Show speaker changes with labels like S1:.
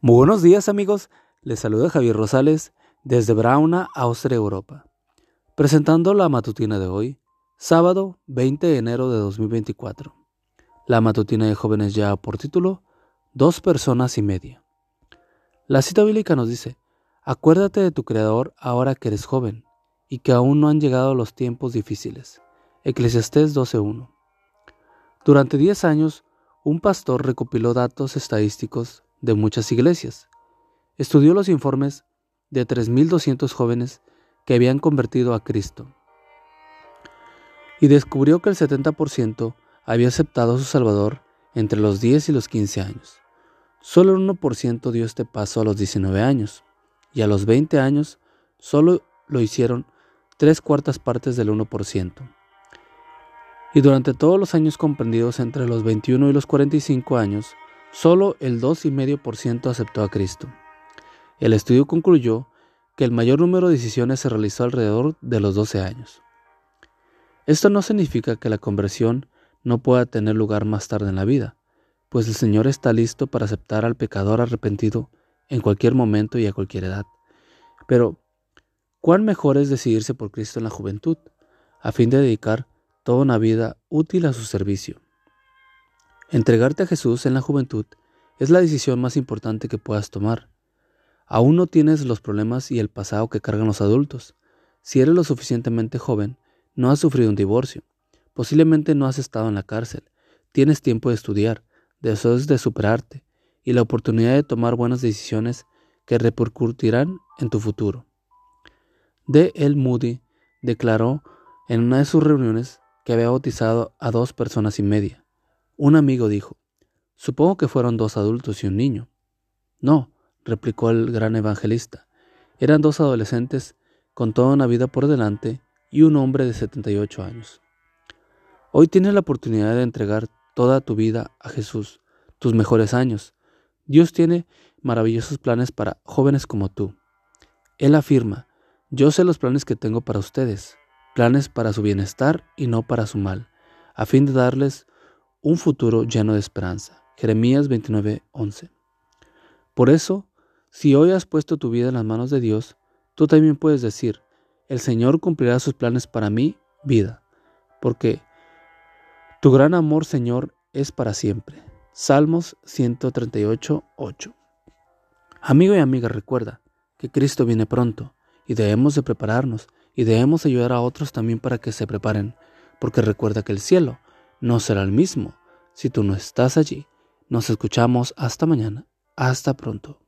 S1: Muy buenos días amigos, les saluda Javier Rosales desde Brauna, Austria, Europa, presentando la matutina de hoy, sábado 20 de enero de 2024. La matutina de jóvenes ya por título, Dos personas y media. La cita bíblica nos dice, acuérdate de tu Creador ahora que eres joven y que aún no han llegado los tiempos difíciles. Eclesiastés 12.1. Durante 10 años, un pastor recopiló datos estadísticos de muchas iglesias. Estudió los informes de 3.200 jóvenes que habían convertido a Cristo y descubrió que el 70% había aceptado a su Salvador entre los 10 y los 15 años. Solo el 1% dio este paso a los 19 años y a los 20 años solo lo hicieron tres cuartas partes del 1%. Y durante todos los años comprendidos entre los 21 y los 45 años, Solo el 2,5% aceptó a Cristo. El estudio concluyó que el mayor número de decisiones se realizó alrededor de los 12 años. Esto no significa que la conversión no pueda tener lugar más tarde en la vida, pues el Señor está listo para aceptar al pecador arrepentido en cualquier momento y a cualquier edad. Pero, ¿cuán mejor es decidirse por Cristo en la juventud, a fin de dedicar toda una vida útil a su servicio? Entregarte a Jesús en la juventud es la decisión más importante que puedas tomar. Aún no tienes los problemas y el pasado que cargan los adultos. Si eres lo suficientemente joven, no has sufrido un divorcio. Posiblemente no has estado en la cárcel. Tienes tiempo de estudiar, deseos de superarte y la oportunidad de tomar buenas decisiones que repercutirán en tu futuro. D. L. Moody declaró en una de sus reuniones que había bautizado a dos personas y media. Un amigo dijo, Supongo que fueron dos adultos y un niño. No, replicó el gran evangelista. Eran dos adolescentes con toda una vida por delante y un hombre de 78 años. Hoy tienes la oportunidad de entregar toda tu vida a Jesús, tus mejores años. Dios tiene maravillosos planes para jóvenes como tú. Él afirma, yo sé los planes que tengo para ustedes, planes para su bienestar y no para su mal, a fin de darles un futuro lleno de esperanza. Jeremías 29:11. Por eso, si hoy has puesto tu vida en las manos de Dios, tú también puedes decir, el Señor cumplirá sus planes para mi vida, porque tu gran amor, Señor, es para siempre. Salmos 138:8. Amigo y amiga, recuerda que Cristo viene pronto y debemos de prepararnos y debemos ayudar a otros también para que se preparen, porque recuerda que el cielo no será el mismo si tú no estás allí. Nos escuchamos hasta mañana. Hasta pronto.